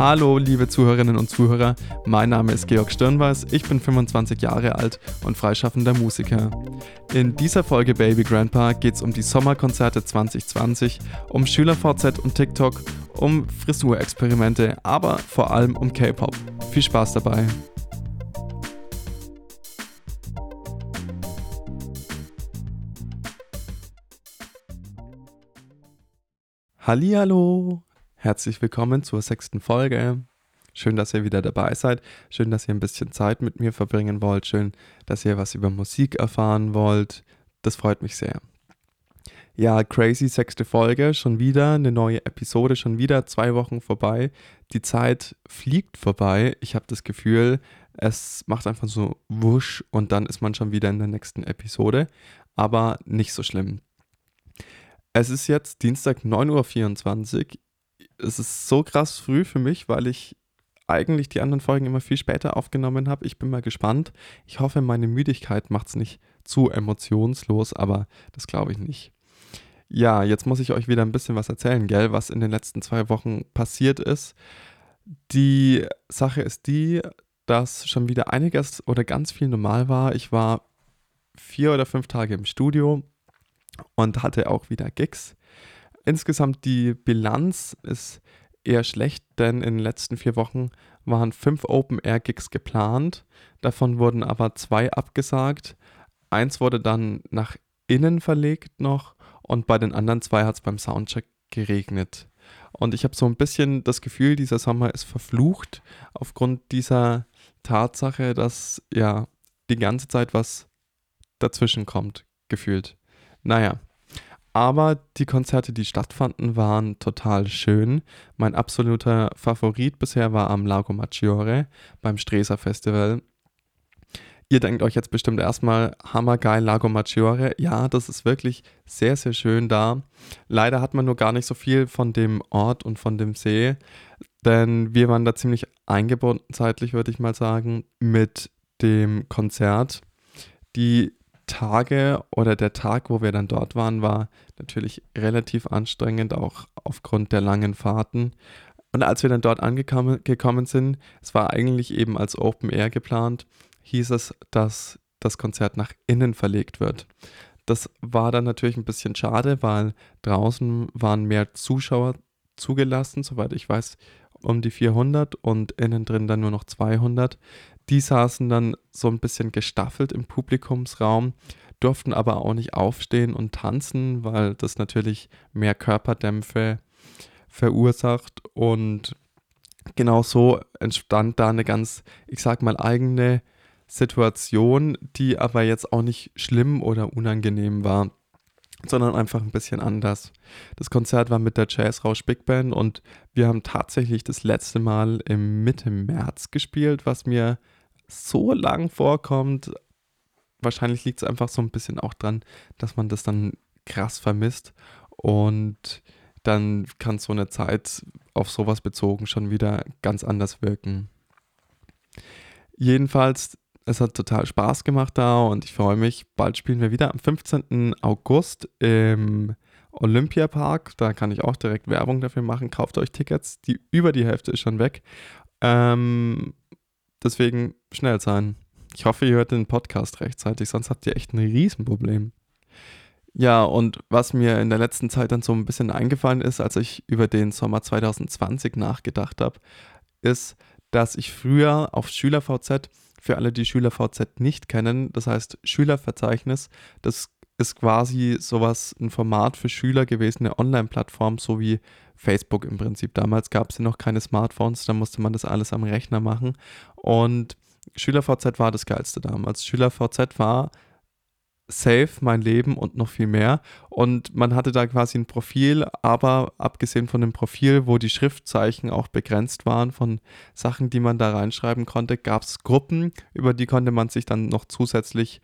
Hallo, liebe Zuhörerinnen und Zuhörer, mein Name ist Georg Stirnweiß, ich bin 25 Jahre alt und freischaffender Musiker. In dieser Folge Baby Grandpa geht es um die Sommerkonzerte 2020, um SchülerVZ und TikTok, um Frisurexperimente, aber vor allem um K-Pop. Viel Spaß dabei! Hallihallo! Herzlich willkommen zur sechsten Folge. Schön, dass ihr wieder dabei seid. Schön, dass ihr ein bisschen Zeit mit mir verbringen wollt. Schön, dass ihr was über Musik erfahren wollt. Das freut mich sehr. Ja, crazy sechste Folge, schon wieder eine neue Episode, schon wieder zwei Wochen vorbei. Die Zeit fliegt vorbei. Ich habe das Gefühl, es macht einfach so wusch und dann ist man schon wieder in der nächsten Episode. Aber nicht so schlimm. Es ist jetzt Dienstag 9.24 Uhr es ist so krass früh für mich, weil ich eigentlich die anderen Folgen immer viel später aufgenommen habe. Ich bin mal gespannt. Ich hoffe, meine Müdigkeit macht es nicht zu emotionslos, aber das glaube ich nicht. Ja, jetzt muss ich euch wieder ein bisschen was erzählen, gell, was in den letzten zwei Wochen passiert ist. Die Sache ist die, dass schon wieder einiges oder ganz viel normal war. Ich war vier oder fünf Tage im Studio und hatte auch wieder Gigs. Insgesamt die Bilanz ist eher schlecht, denn in den letzten vier Wochen waren fünf Open-Air-Gigs geplant. Davon wurden aber zwei abgesagt. Eins wurde dann nach innen verlegt noch und bei den anderen zwei hat es beim Soundcheck geregnet. Und ich habe so ein bisschen das Gefühl, dieser Sommer ist verflucht aufgrund dieser Tatsache, dass ja die ganze Zeit was dazwischen kommt, gefühlt. Naja, aber die Konzerte, die stattfanden, waren total schön. Mein absoluter Favorit bisher war am Lago Maggiore beim Streser Festival. Ihr denkt euch jetzt bestimmt erstmal, hammergeil, Lago Maggiore. Ja, das ist wirklich sehr, sehr schön da. Leider hat man nur gar nicht so viel von dem Ort und von dem See, denn wir waren da ziemlich eingebunden zeitlich, würde ich mal sagen, mit dem Konzert. Die Tage oder der Tag, wo wir dann dort waren, war natürlich relativ anstrengend, auch aufgrund der langen Fahrten. Und als wir dann dort angekommen sind, es war eigentlich eben als Open Air geplant, hieß es, dass das Konzert nach innen verlegt wird. Das war dann natürlich ein bisschen schade, weil draußen waren mehr Zuschauer zugelassen, soweit ich weiß, um die 400 und innen drin dann nur noch 200. Die saßen dann so ein bisschen gestaffelt im Publikumsraum, durften aber auch nicht aufstehen und tanzen, weil das natürlich mehr Körperdämpfe verursacht. Und genau so entstand da eine ganz, ich sag mal, eigene Situation, die aber jetzt auch nicht schlimm oder unangenehm war sondern einfach ein bisschen anders. Das Konzert war mit der Jazzrausch Big Band und wir haben tatsächlich das letzte Mal im Mitte März gespielt, was mir so lang vorkommt. Wahrscheinlich liegt es einfach so ein bisschen auch dran, dass man das dann krass vermisst und dann kann so eine Zeit auf sowas bezogen schon wieder ganz anders wirken. Jedenfalls es hat total Spaß gemacht da und ich freue mich. Bald spielen wir wieder am 15. August im Olympiapark. Da kann ich auch direkt Werbung dafür machen. Kauft euch Tickets. Die, über die Hälfte ist schon weg. Ähm, deswegen schnell sein. Ich hoffe, ihr hört den Podcast rechtzeitig, sonst habt ihr echt ein Riesenproblem. Ja, und was mir in der letzten Zeit dann so ein bisschen eingefallen ist, als ich über den Sommer 2020 nachgedacht habe, ist, dass ich früher auf SchülerVZ für alle, die SchülerVZ nicht kennen, das heißt Schülerverzeichnis, das ist quasi sowas, ein Format für Schüler gewesen, eine Online-Plattform, so wie Facebook im Prinzip. Damals gab es ja noch keine Smartphones, da musste man das alles am Rechner machen. Und SchülerVZ war das Geilste damals. SchülerVZ war safe, mein Leben und noch viel mehr. Und man hatte da quasi ein Profil, aber abgesehen von dem Profil, wo die Schriftzeichen auch begrenzt waren von Sachen, die man da reinschreiben konnte, gab es Gruppen, über die konnte man sich dann noch zusätzlich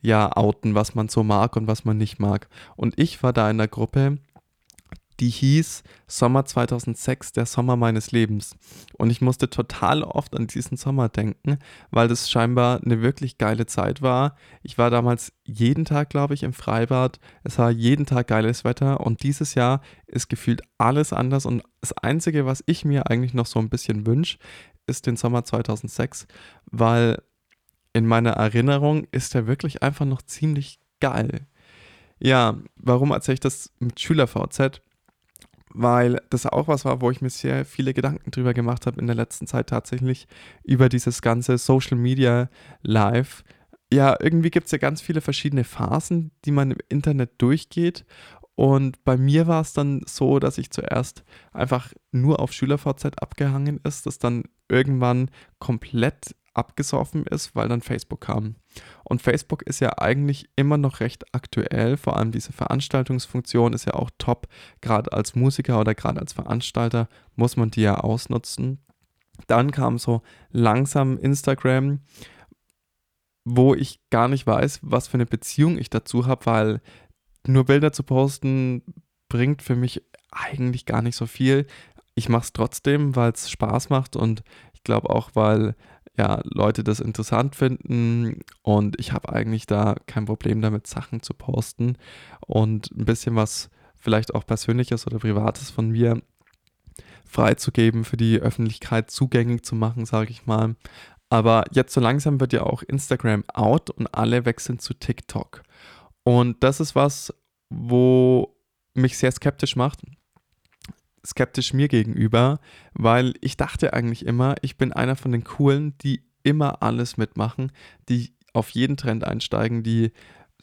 ja outen, was man so mag und was man nicht mag. Und ich war da in der Gruppe, die hieß Sommer 2006, der Sommer meines Lebens. Und ich musste total oft an diesen Sommer denken, weil das scheinbar eine wirklich geile Zeit war. Ich war damals jeden Tag, glaube ich, im Freibad. Es war jeden Tag geiles Wetter und dieses Jahr ist gefühlt alles anders. Und das Einzige, was ich mir eigentlich noch so ein bisschen wünsche, ist den Sommer 2006, weil in meiner Erinnerung ist er wirklich einfach noch ziemlich geil. Ja, warum erzähle ich das mit Schüler-VZ? weil das auch was war, wo ich mir sehr viele Gedanken drüber gemacht habe in der letzten Zeit tatsächlich über dieses ganze Social Media Live. Ja, irgendwie gibt es ja ganz viele verschiedene Phasen, die man im Internet durchgeht. Und bei mir war es dann so, dass ich zuerst einfach nur auf SchülerVZ abgehangen ist, das dann irgendwann komplett abgesoffen ist, weil dann Facebook kam. Und Facebook ist ja eigentlich immer noch recht aktuell, vor allem diese Veranstaltungsfunktion ist ja auch top. Gerade als Musiker oder gerade als Veranstalter muss man die ja ausnutzen. Dann kam so langsam Instagram, wo ich gar nicht weiß, was für eine Beziehung ich dazu habe, weil nur Bilder zu posten bringt für mich eigentlich gar nicht so viel. Ich mache es trotzdem, weil es Spaß macht und ich glaube auch, weil ja, Leute das interessant finden und ich habe eigentlich da kein Problem damit, Sachen zu posten und ein bisschen was vielleicht auch Persönliches oder Privates von mir freizugeben, für die Öffentlichkeit zugänglich zu machen, sage ich mal. Aber jetzt so langsam wird ja auch Instagram out und alle wechseln zu TikTok. Und das ist was, wo mich sehr skeptisch macht, skeptisch mir gegenüber, weil ich dachte eigentlich immer, ich bin einer von den Coolen, die immer alles mitmachen, die auf jeden Trend einsteigen, die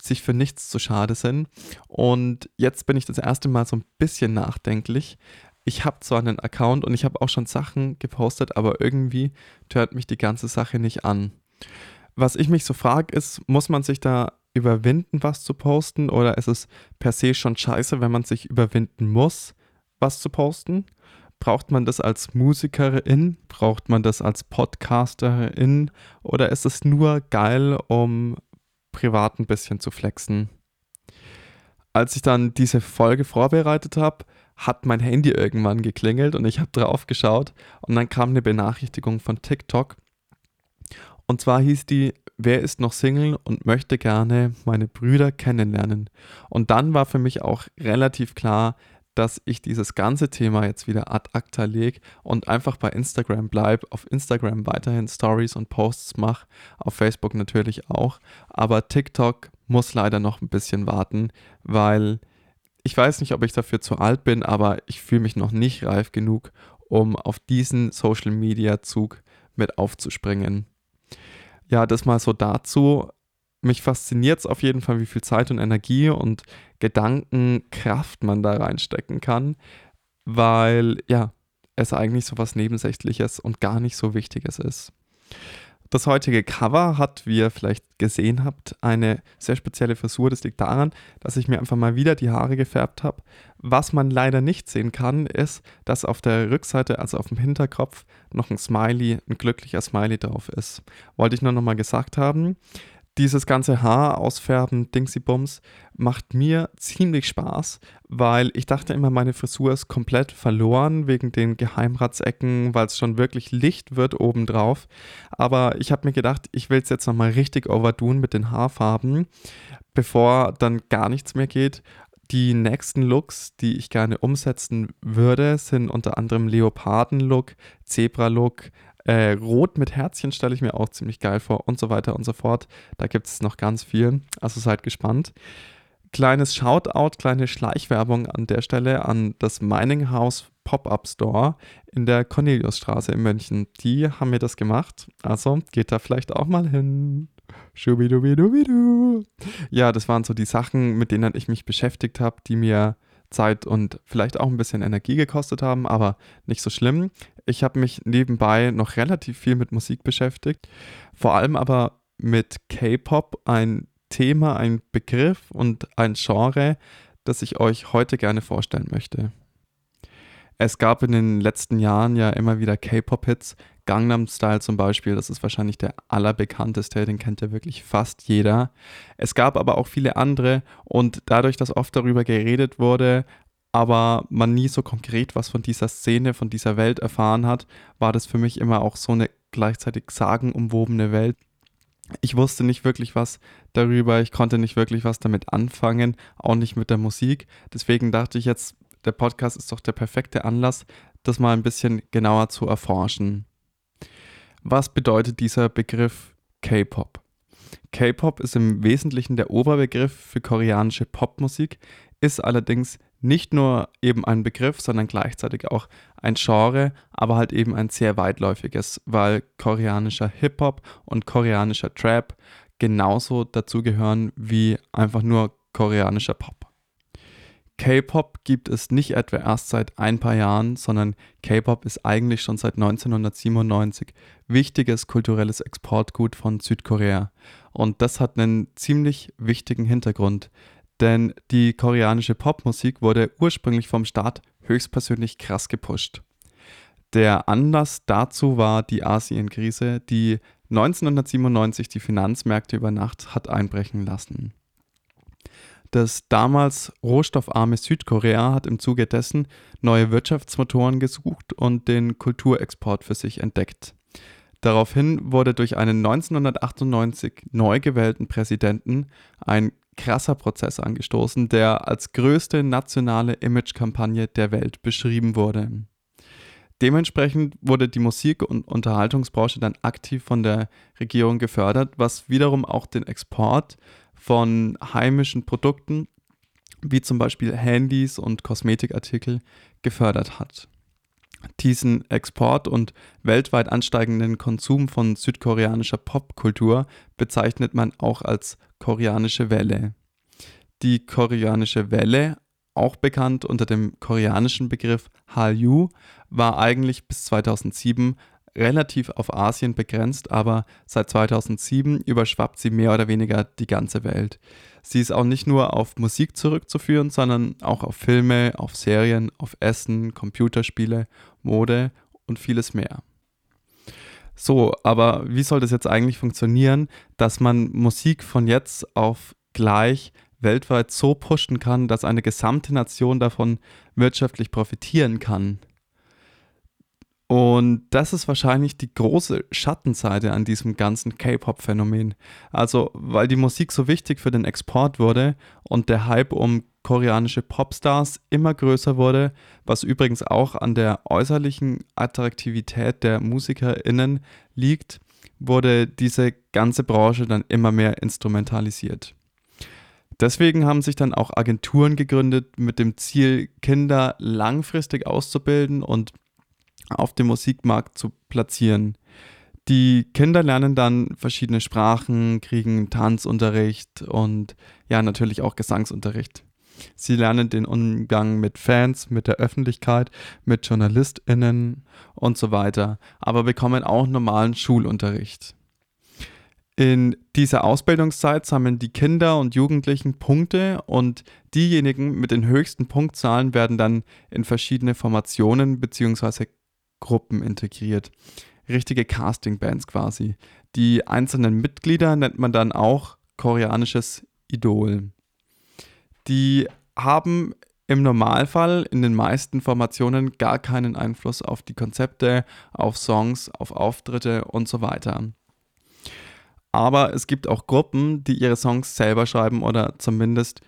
sich für nichts zu schade sind. Und jetzt bin ich das erste Mal so ein bisschen nachdenklich. Ich habe zwar einen Account und ich habe auch schon Sachen gepostet, aber irgendwie hört mich die ganze Sache nicht an. Was ich mich so frage, ist, muss man sich da überwinden, was zu posten, oder ist es per se schon scheiße, wenn man sich überwinden muss? Was zu posten? Braucht man das als Musikerin? Braucht man das als Podcasterin? Oder ist es nur geil, um privat ein bisschen zu flexen? Als ich dann diese Folge vorbereitet habe, hat mein Handy irgendwann geklingelt und ich habe drauf geschaut und dann kam eine Benachrichtigung von TikTok. Und zwar hieß die, wer ist noch Single und möchte gerne meine Brüder kennenlernen? Und dann war für mich auch relativ klar, dass ich dieses ganze Thema jetzt wieder ad acta lege und einfach bei Instagram bleibe, auf Instagram weiterhin Stories und Posts mache, auf Facebook natürlich auch, aber TikTok muss leider noch ein bisschen warten, weil ich weiß nicht, ob ich dafür zu alt bin, aber ich fühle mich noch nicht reif genug, um auf diesen Social Media Zug mit aufzuspringen. Ja, das mal so dazu mich fasziniert es auf jeden Fall, wie viel Zeit und Energie und Gedankenkraft man da reinstecken kann, weil ja, es eigentlich so was Nebensächliches und gar nicht so Wichtiges ist. Das heutige Cover hat, wie ihr vielleicht gesehen habt, eine sehr spezielle Frisur. Das liegt daran, dass ich mir einfach mal wieder die Haare gefärbt habe. Was man leider nicht sehen kann, ist, dass auf der Rückseite, also auf dem Hinterkopf, noch ein Smiley, ein glücklicher Smiley drauf ist. Wollte ich nur nochmal gesagt haben dieses ganze Haar ausfärben, Dingsy-Bums, macht mir ziemlich Spaß, weil ich dachte immer, meine Frisur ist komplett verloren wegen den Geheimratsecken, weil es schon wirklich Licht wird obendrauf. Aber ich habe mir gedacht, ich will es jetzt nochmal richtig overdoen mit den Haarfarben, bevor dann gar nichts mehr geht. Die nächsten Looks, die ich gerne umsetzen würde, sind unter anderem Leoparden-Look, Zebra-Look, äh, Rot mit Herzchen stelle ich mir auch ziemlich geil vor und so weiter und so fort. Da gibt es noch ganz viel. Also seid gespannt. Kleines Shoutout, kleine Schleichwerbung an der Stelle an das Mining House Pop-Up Store in der Corneliusstraße in München. Die haben mir das gemacht. Also geht da vielleicht auch mal hin. Schubidubidubidu. Ja, das waren so die Sachen, mit denen ich mich beschäftigt habe, die mir Zeit und vielleicht auch ein bisschen Energie gekostet haben, aber nicht so schlimm. Ich habe mich nebenbei noch relativ viel mit Musik beschäftigt, vor allem aber mit K-Pop, ein Thema, ein Begriff und ein Genre, das ich euch heute gerne vorstellen möchte. Es gab in den letzten Jahren ja immer wieder K-Pop-Hits, Gangnam Style zum Beispiel, das ist wahrscheinlich der allerbekannteste, den kennt ja wirklich fast jeder. Es gab aber auch viele andere und dadurch, dass oft darüber geredet wurde, aber man nie so konkret was von dieser Szene, von dieser Welt erfahren hat, war das für mich immer auch so eine gleichzeitig sagenumwobene Welt. Ich wusste nicht wirklich was darüber, ich konnte nicht wirklich was damit anfangen, auch nicht mit der Musik. Deswegen dachte ich jetzt, der Podcast ist doch der perfekte Anlass, das mal ein bisschen genauer zu erforschen. Was bedeutet dieser Begriff K-Pop? K-Pop ist im Wesentlichen der Oberbegriff für koreanische Popmusik, ist allerdings nicht nur eben ein Begriff, sondern gleichzeitig auch ein Genre, aber halt eben ein sehr weitläufiges, weil koreanischer Hip-Hop und koreanischer Trap genauso dazugehören wie einfach nur koreanischer Pop. K-Pop gibt es nicht etwa erst seit ein paar Jahren, sondern K-Pop ist eigentlich schon seit 1997 wichtiges kulturelles Exportgut von Südkorea. Und das hat einen ziemlich wichtigen Hintergrund, denn die koreanische Popmusik wurde ursprünglich vom Staat höchstpersönlich krass gepusht. Der Anlass dazu war die Asienkrise, die 1997 die Finanzmärkte über Nacht hat einbrechen lassen. Das damals rohstoffarme Südkorea hat im Zuge dessen neue Wirtschaftsmotoren gesucht und den Kulturexport für sich entdeckt. Daraufhin wurde durch einen 1998 neu gewählten Präsidenten ein krasser Prozess angestoßen, der als größte nationale Imagekampagne der Welt beschrieben wurde. Dementsprechend wurde die Musik- und Unterhaltungsbranche dann aktiv von der Regierung gefördert, was wiederum auch den Export von heimischen Produkten wie zum Beispiel Handys und Kosmetikartikel gefördert hat. Diesen Export und weltweit ansteigenden Konsum von südkoreanischer Popkultur bezeichnet man auch als koreanische Welle. Die koreanische Welle, auch bekannt unter dem koreanischen Begriff Hallyu, war eigentlich bis 2007 relativ auf Asien begrenzt, aber seit 2007 überschwappt sie mehr oder weniger die ganze Welt. Sie ist auch nicht nur auf Musik zurückzuführen, sondern auch auf Filme, auf Serien, auf Essen, Computerspiele, Mode und vieles mehr. So, aber wie soll das jetzt eigentlich funktionieren, dass man Musik von jetzt auf gleich weltweit so pushen kann, dass eine gesamte Nation davon wirtschaftlich profitieren kann? Und das ist wahrscheinlich die große Schattenseite an diesem ganzen K-Pop-Phänomen. Also, weil die Musik so wichtig für den Export wurde und der Hype um koreanische Popstars immer größer wurde, was übrigens auch an der äußerlichen Attraktivität der MusikerInnen liegt, wurde diese ganze Branche dann immer mehr instrumentalisiert. Deswegen haben sich dann auch Agenturen gegründet mit dem Ziel, Kinder langfristig auszubilden und auf dem Musikmarkt zu platzieren. Die Kinder lernen dann verschiedene Sprachen, kriegen Tanzunterricht und ja, natürlich auch Gesangsunterricht. Sie lernen den Umgang mit Fans, mit der Öffentlichkeit, mit JournalistInnen und so weiter, aber bekommen auch normalen Schulunterricht. In dieser Ausbildungszeit sammeln die Kinder und Jugendlichen Punkte und diejenigen mit den höchsten Punktzahlen werden dann in verschiedene Formationen bzw. Gruppen integriert. Richtige Casting-Bands quasi. Die einzelnen Mitglieder nennt man dann auch koreanisches Idol. Die haben im Normalfall in den meisten Formationen gar keinen Einfluss auf die Konzepte, auf Songs, auf Auftritte und so weiter. Aber es gibt auch Gruppen, die ihre Songs selber schreiben oder zumindest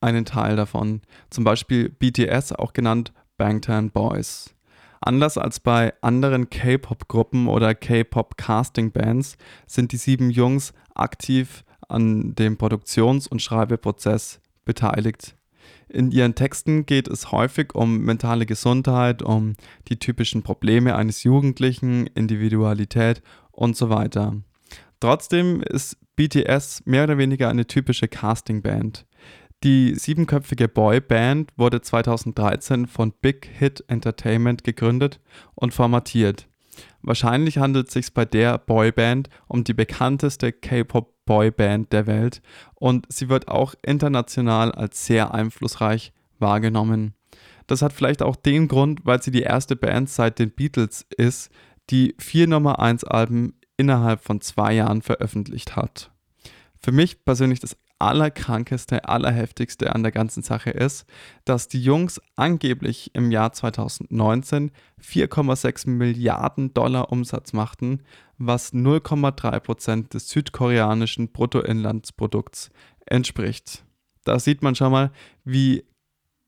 einen Teil davon. Zum Beispiel BTS, auch genannt Bangtan Boys. Anders als bei anderen K-Pop-Gruppen oder K-Pop-Casting-Bands sind die sieben Jungs aktiv an dem Produktions- und Schreibeprozess beteiligt. In ihren Texten geht es häufig um mentale Gesundheit, um die typischen Probleme eines Jugendlichen, Individualität und so weiter. Trotzdem ist BTS mehr oder weniger eine typische Casting-Band. Die siebenköpfige Boyband wurde 2013 von Big Hit Entertainment gegründet und formatiert. Wahrscheinlich handelt es sich bei der Boyband um die bekannteste K-Pop-Boyband der Welt und sie wird auch international als sehr einflussreich wahrgenommen. Das hat vielleicht auch den Grund, weil sie die erste Band seit den Beatles ist, die vier Nummer 1 Alben innerhalb von zwei Jahren veröffentlicht hat. Für mich persönlich das allerkrankeste, allerheftigste an der ganzen Sache ist, dass die Jungs angeblich im Jahr 2019 4,6 Milliarden Dollar Umsatz machten, was 0,3 Prozent des südkoreanischen Bruttoinlandsprodukts entspricht. Da sieht man schon mal, wie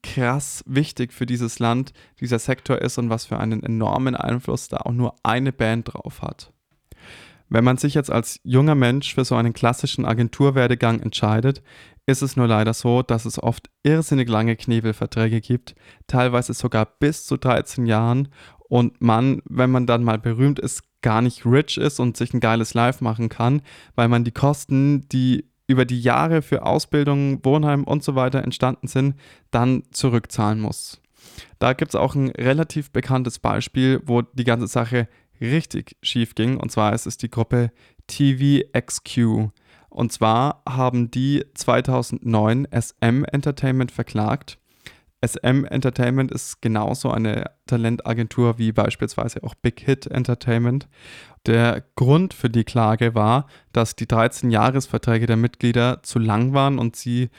krass wichtig für dieses Land dieser Sektor ist und was für einen enormen Einfluss da auch nur eine Band drauf hat. Wenn man sich jetzt als junger Mensch für so einen klassischen Agenturwerdegang entscheidet, ist es nur leider so, dass es oft irrsinnig lange Knebelverträge gibt, teilweise sogar bis zu 13 Jahren und man, wenn man dann mal berühmt ist, gar nicht rich ist und sich ein geiles Live machen kann, weil man die Kosten, die über die Jahre für Ausbildung, Wohnheim und so weiter entstanden sind, dann zurückzahlen muss. Da gibt es auch ein relativ bekanntes Beispiel, wo die ganze Sache richtig schief ging. Und zwar ist es die Gruppe TVXQ. Und zwar haben die 2009 SM Entertainment verklagt. SM Entertainment ist genauso eine Talentagentur wie beispielsweise auch Big Hit Entertainment. Der Grund für die Klage war, dass die 13 Jahresverträge der Mitglieder zu lang waren und sie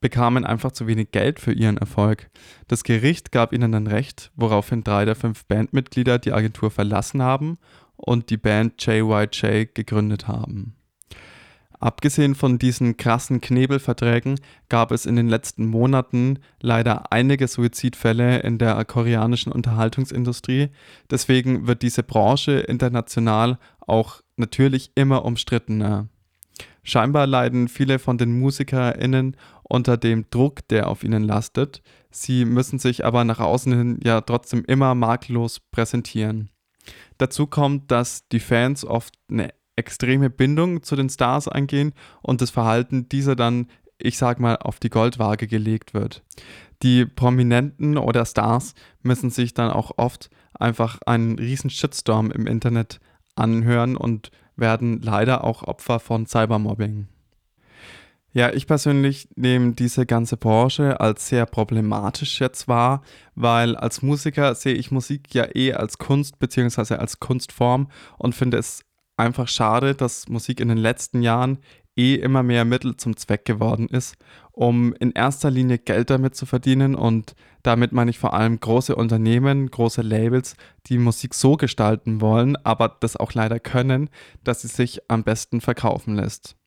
bekamen einfach zu wenig Geld für ihren Erfolg. Das Gericht gab ihnen dann recht, woraufhin drei der fünf Bandmitglieder die Agentur verlassen haben und die Band JYJ gegründet haben. Abgesehen von diesen krassen Knebelverträgen gab es in den letzten Monaten leider einige Suizidfälle in der koreanischen Unterhaltungsindustrie. Deswegen wird diese Branche international auch natürlich immer umstrittener. Scheinbar leiden viele von den MusikerInnen unter dem Druck, der auf ihnen lastet. Sie müssen sich aber nach außen hin ja trotzdem immer makellos präsentieren. Dazu kommt, dass die Fans oft eine extreme Bindung zu den Stars eingehen und das Verhalten dieser dann, ich sag mal, auf die Goldwaage gelegt wird. Die Prominenten oder Stars müssen sich dann auch oft einfach einen riesen Shitstorm im Internet anhören und werden leider auch Opfer von Cybermobbing. Ja, ich persönlich nehme diese ganze Branche als sehr problematisch jetzt wahr, weil als Musiker sehe ich Musik ja eh als Kunst bzw. als Kunstform und finde es einfach schade, dass Musik in den letzten Jahren eh immer mehr Mittel zum Zweck geworden ist, um in erster Linie Geld damit zu verdienen und damit meine ich vor allem große Unternehmen, große Labels, die Musik so gestalten wollen, aber das auch leider können, dass sie sich am besten verkaufen lässt.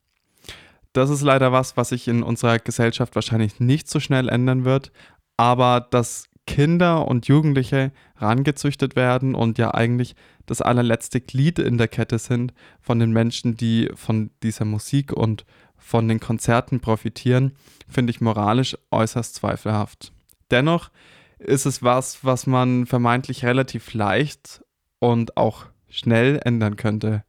Das ist leider was, was sich in unserer Gesellschaft wahrscheinlich nicht so schnell ändern wird, aber dass Kinder und Jugendliche rangezüchtet werden und ja eigentlich das allerletzte Glied in der Kette sind von den Menschen, die von dieser Musik und von den Konzerten profitieren, finde ich moralisch äußerst zweifelhaft. Dennoch ist es was, was man vermeintlich relativ leicht und auch schnell ändern könnte.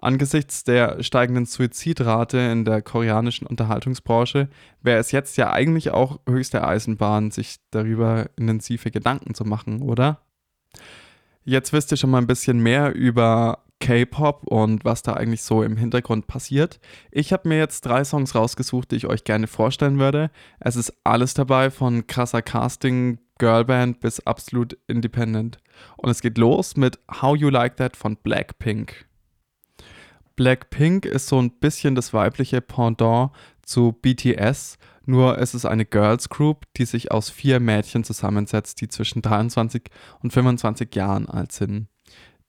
Angesichts der steigenden Suizidrate in der koreanischen Unterhaltungsbranche wäre es jetzt ja eigentlich auch höchste Eisenbahn, sich darüber intensive Gedanken zu machen, oder? Jetzt wisst ihr schon mal ein bisschen mehr über K-Pop und was da eigentlich so im Hintergrund passiert. Ich habe mir jetzt drei Songs rausgesucht, die ich euch gerne vorstellen würde. Es ist alles dabei, von krasser Casting, Girlband bis absolut independent. Und es geht los mit How You Like That von Blackpink. Blackpink ist so ein bisschen das weibliche Pendant zu BTS, nur es ist eine Girls Group, die sich aus vier Mädchen zusammensetzt, die zwischen 23 und 25 Jahren alt sind.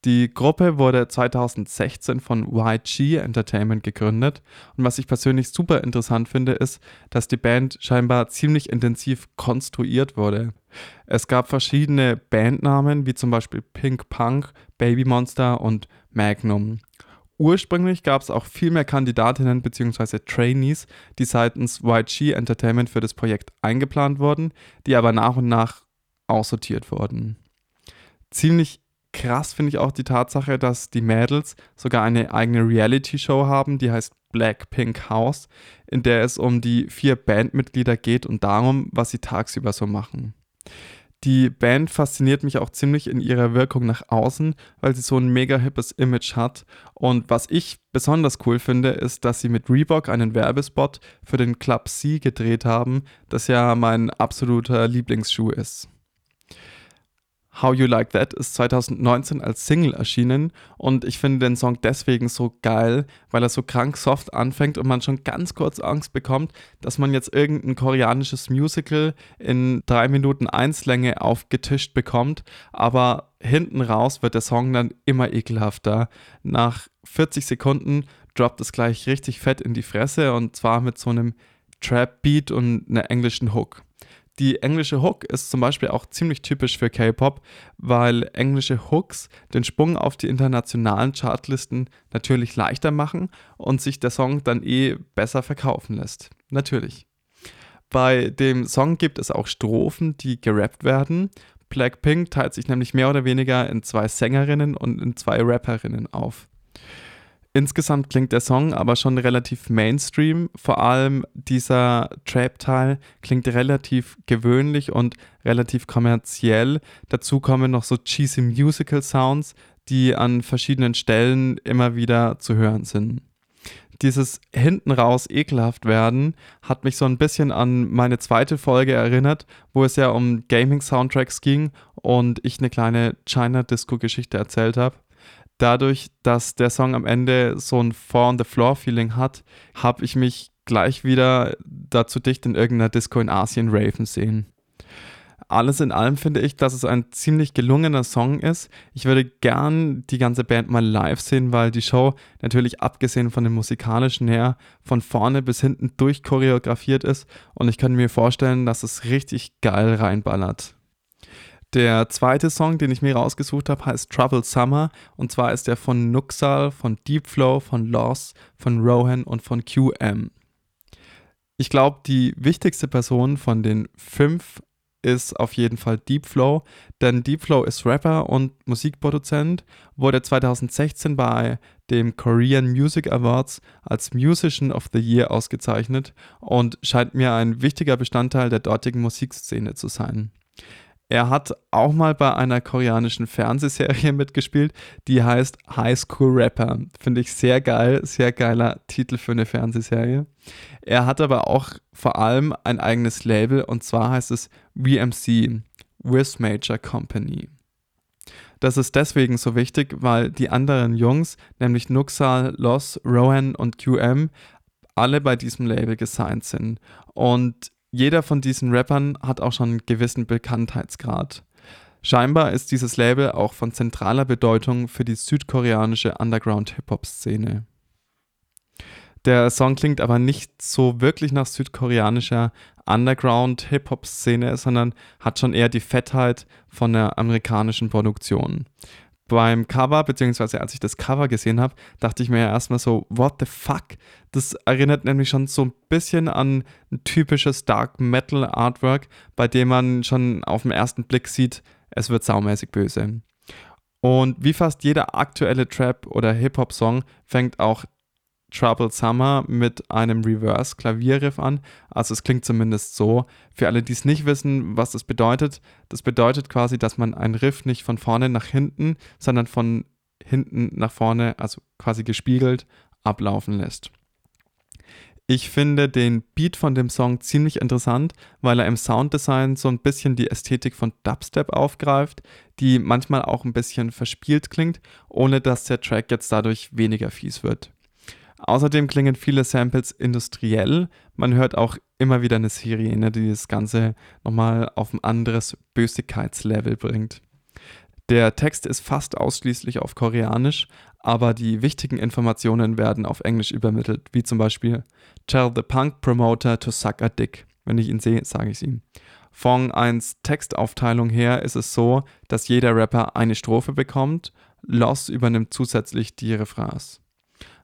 Die Gruppe wurde 2016 von YG Entertainment gegründet und was ich persönlich super interessant finde, ist, dass die Band scheinbar ziemlich intensiv konstruiert wurde. Es gab verschiedene Bandnamen, wie zum Beispiel Pink Punk, Baby Monster und Magnum. Ursprünglich gab es auch viel mehr Kandidatinnen bzw. Trainees, die seitens YG Entertainment für das Projekt eingeplant wurden, die aber nach und nach aussortiert wurden. Ziemlich krass finde ich auch die Tatsache, dass die Mädels sogar eine eigene Reality-Show haben, die heißt Blackpink House, in der es um die vier Bandmitglieder geht und darum, was sie tagsüber so machen. Die Band fasziniert mich auch ziemlich in ihrer Wirkung nach außen, weil sie so ein mega hippes Image hat. Und was ich besonders cool finde, ist, dass sie mit Reebok einen Werbespot für den Club C gedreht haben, das ja mein absoluter Lieblingsschuh ist. How You Like That ist 2019 als Single erschienen und ich finde den Song deswegen so geil, weil er so krank soft anfängt und man schon ganz kurz Angst bekommt, dass man jetzt irgendein koreanisches Musical in drei Minuten Einslänge aufgetischt bekommt, aber hinten raus wird der Song dann immer ekelhafter. Nach 40 Sekunden droppt es gleich richtig fett in die Fresse und zwar mit so einem Trap-Beat und einer englischen Hook. Die englische Hook ist zum Beispiel auch ziemlich typisch für K-Pop, weil englische Hooks den Sprung auf die internationalen Chartlisten natürlich leichter machen und sich der Song dann eh besser verkaufen lässt. Natürlich. Bei dem Song gibt es auch Strophen, die gerappt werden. Blackpink teilt sich nämlich mehr oder weniger in zwei Sängerinnen und in zwei Rapperinnen auf. Insgesamt klingt der Song aber schon relativ Mainstream. Vor allem dieser Trap-Teil klingt relativ gewöhnlich und relativ kommerziell. Dazu kommen noch so cheesy Musical Sounds, die an verschiedenen Stellen immer wieder zu hören sind. Dieses hinten raus ekelhaft werden hat mich so ein bisschen an meine zweite Folge erinnert, wo es ja um Gaming-Soundtracks ging und ich eine kleine China-Disco-Geschichte erzählt habe dadurch, dass der Song am Ende so ein Four-on-the-Floor-Feeling hat, habe ich mich gleich wieder dazu dicht in irgendeiner Disco in Asien raven sehen. Alles in allem finde ich, dass es ein ziemlich gelungener Song ist. Ich würde gern die ganze Band mal live sehen, weil die Show natürlich abgesehen von dem musikalischen her von vorne bis hinten durchchoreografiert ist und ich kann mir vorstellen, dass es richtig geil reinballert. Der zweite Song, den ich mir rausgesucht habe, heißt Trouble Summer. Und zwar ist der von Nuxal, von Deep Flow, von Loss, von Rohan und von QM. Ich glaube, die wichtigste Person von den fünf ist auf jeden Fall Deep Flow, denn Deep Flow ist Rapper und Musikproduzent, wurde 2016 bei dem Korean Music Awards als Musician of the Year ausgezeichnet und scheint mir ein wichtiger Bestandteil der dortigen Musikszene zu sein. Er hat auch mal bei einer koreanischen Fernsehserie mitgespielt, die heißt High School Rapper. Finde ich sehr geil, sehr geiler Titel für eine Fernsehserie. Er hat aber auch vor allem ein eigenes Label und zwar heißt es VMC, With Major Company. Das ist deswegen so wichtig, weil die anderen Jungs, nämlich Nuxal, Loss, Rohan und QM, alle bei diesem Label gesigned sind. Und jeder von diesen Rappern hat auch schon einen gewissen Bekanntheitsgrad. Scheinbar ist dieses Label auch von zentraler Bedeutung für die südkoreanische Underground-Hip-Hop-Szene. Der Song klingt aber nicht so wirklich nach südkoreanischer Underground-Hip-Hop-Szene, sondern hat schon eher die Fettheit von der amerikanischen Produktion beim Cover, beziehungsweise als ich das Cover gesehen habe, dachte ich mir ja erstmal so, what the fuck? Das erinnert nämlich schon so ein bisschen an ein typisches Dark Metal Artwork, bei dem man schon auf den ersten Blick sieht, es wird saumäßig böse. Und wie fast jeder aktuelle Trap- oder Hip-Hop-Song fängt auch Troubled Summer mit einem Reverse-Klavierriff an. Also es klingt zumindest so. Für alle, die es nicht wissen, was das bedeutet, das bedeutet quasi, dass man einen Riff nicht von vorne nach hinten, sondern von hinten nach vorne, also quasi gespiegelt, ablaufen lässt. Ich finde den Beat von dem Song ziemlich interessant, weil er im Sounddesign so ein bisschen die Ästhetik von Dubstep aufgreift, die manchmal auch ein bisschen verspielt klingt, ohne dass der Track jetzt dadurch weniger fies wird. Außerdem klingen viele Samples industriell. Man hört auch immer wieder eine Sirene, die das Ganze nochmal auf ein anderes Bösigkeitslevel bringt. Der Text ist fast ausschließlich auf Koreanisch, aber die wichtigen Informationen werden auf Englisch übermittelt, wie zum Beispiel Tell the Punk Promoter to suck a dick. Wenn ich ihn sehe, sage ich es ihm. Von 1 Textaufteilung her ist es so, dass jeder Rapper eine Strophe bekommt, Loss übernimmt zusätzlich die Refrains.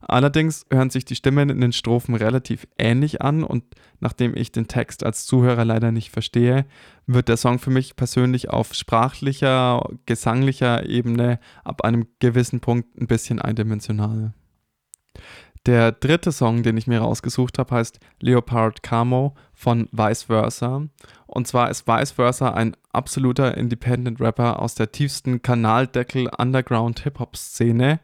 Allerdings hören sich die Stimmen in den Strophen relativ ähnlich an und nachdem ich den Text als Zuhörer leider nicht verstehe, wird der Song für mich persönlich auf sprachlicher, gesanglicher Ebene ab einem gewissen Punkt ein bisschen eindimensional. Der dritte Song, den ich mir rausgesucht habe, heißt Leopard Camo von Vice Versa. Und zwar ist Vice Versa ein absoluter Independent Rapper aus der tiefsten Kanaldeckel Underground Hip-Hop Szene,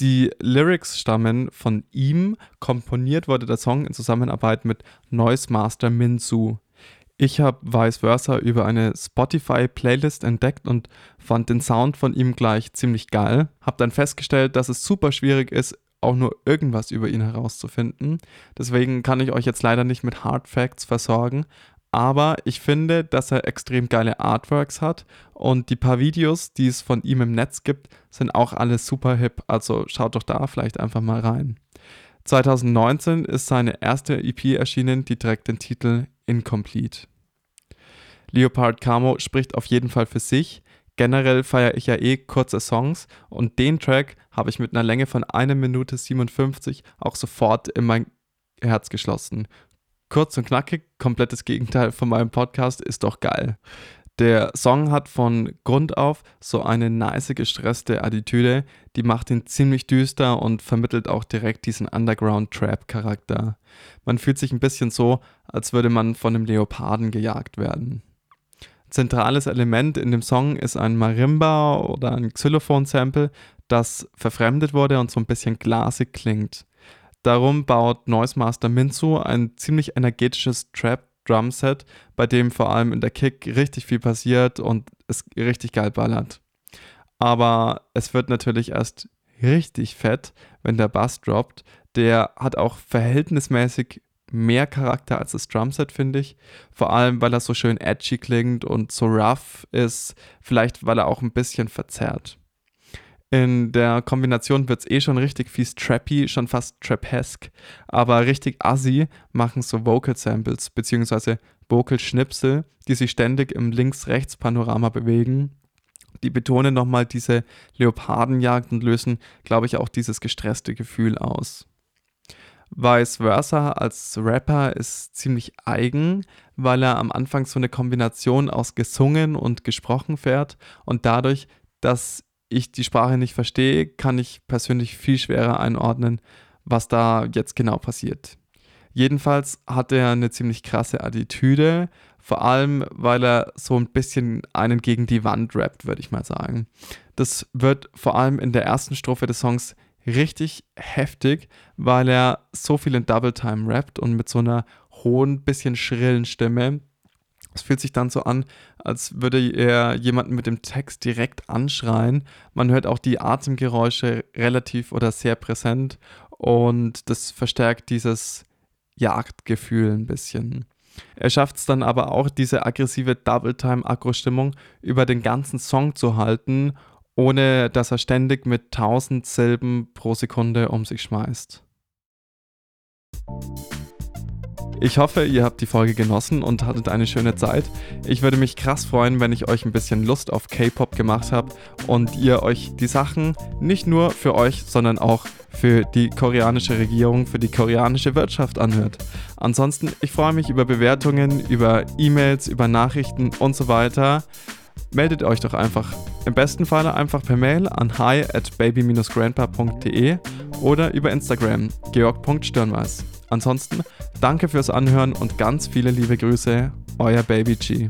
die Lyrics stammen von ihm. Komponiert wurde der Song in Zusammenarbeit mit Noise Master Minzu. Ich habe Vice Versa über eine Spotify-Playlist entdeckt und fand den Sound von ihm gleich ziemlich geil. Hab dann festgestellt, dass es super schwierig ist, auch nur irgendwas über ihn herauszufinden. Deswegen kann ich euch jetzt leider nicht mit Hard Facts versorgen. Aber ich finde, dass er extrem geile Artworks hat und die paar Videos, die es von ihm im Netz gibt, sind auch alle super hip. Also schaut doch da vielleicht einfach mal rein. 2019 ist seine erste EP erschienen, die trägt den Titel Incomplete. Leopard Camo spricht auf jeden Fall für sich. Generell feiere ich ja eh kurze Songs und den Track habe ich mit einer Länge von 1 Minute 57 auch sofort in mein Herz geschlossen. Kurz und knackig, komplettes Gegenteil von meinem Podcast, ist doch geil. Der Song hat von Grund auf so eine nice gestresste Attitüde, die macht ihn ziemlich düster und vermittelt auch direkt diesen Underground-Trap-Charakter. Man fühlt sich ein bisschen so, als würde man von einem Leoparden gejagt werden. Zentrales Element in dem Song ist ein Marimba oder ein Xylophon-Sample, das verfremdet wurde und so ein bisschen glasig klingt. Darum baut Noise Master Minzu ein ziemlich energetisches Trap Drumset, bei dem vor allem in der Kick richtig viel passiert und es richtig geil ballert. Aber es wird natürlich erst richtig fett, wenn der Bass droppt. Der hat auch verhältnismäßig mehr Charakter als das Drumset, finde ich. Vor allem, weil er so schön edgy klingt und so rough ist. Vielleicht, weil er auch ein bisschen verzerrt. In der Kombination wird es eh schon richtig fies trappy, schon fast trapesque. Aber richtig assi machen so Vocal Samples bzw. Vocal Schnipsel, die sich ständig im Links-Rechts-Panorama bewegen. Die betonen nochmal diese Leopardenjagd und lösen, glaube ich, auch dieses gestresste Gefühl aus. Vice versa als Rapper ist ziemlich eigen, weil er am Anfang so eine Kombination aus gesungen und gesprochen fährt und dadurch, dass ich die Sprache nicht verstehe, kann ich persönlich viel schwerer einordnen, was da jetzt genau passiert. Jedenfalls hat er eine ziemlich krasse Attitüde, vor allem weil er so ein bisschen einen gegen die Wand rappt, würde ich mal sagen. Das wird vor allem in der ersten Strophe des Songs richtig heftig, weil er so viel in Double Time rappt und mit so einer hohen, bisschen schrillen Stimme, es fühlt sich dann so an, als würde er jemanden mit dem Text direkt anschreien. Man hört auch die Atemgeräusche relativ oder sehr präsent und das verstärkt dieses Jagdgefühl ein bisschen. Er schafft es dann aber auch, diese aggressive Double-Time-Akro-Stimmung über den ganzen Song zu halten, ohne dass er ständig mit 1000 Silben pro Sekunde um sich schmeißt. Ich hoffe, ihr habt die Folge genossen und hattet eine schöne Zeit. Ich würde mich krass freuen, wenn ich euch ein bisschen Lust auf K-Pop gemacht habe und ihr euch die Sachen nicht nur für euch, sondern auch für die koreanische Regierung, für die koreanische Wirtschaft anhört. Ansonsten, ich freue mich über Bewertungen, über E-Mails, über Nachrichten und so weiter. Meldet euch doch einfach. Im besten Falle einfach per Mail an hi at baby-grandpa.de oder über Instagram georg.stirnweiß. Ansonsten danke fürs Anhören und ganz viele liebe Grüße, euer Baby G.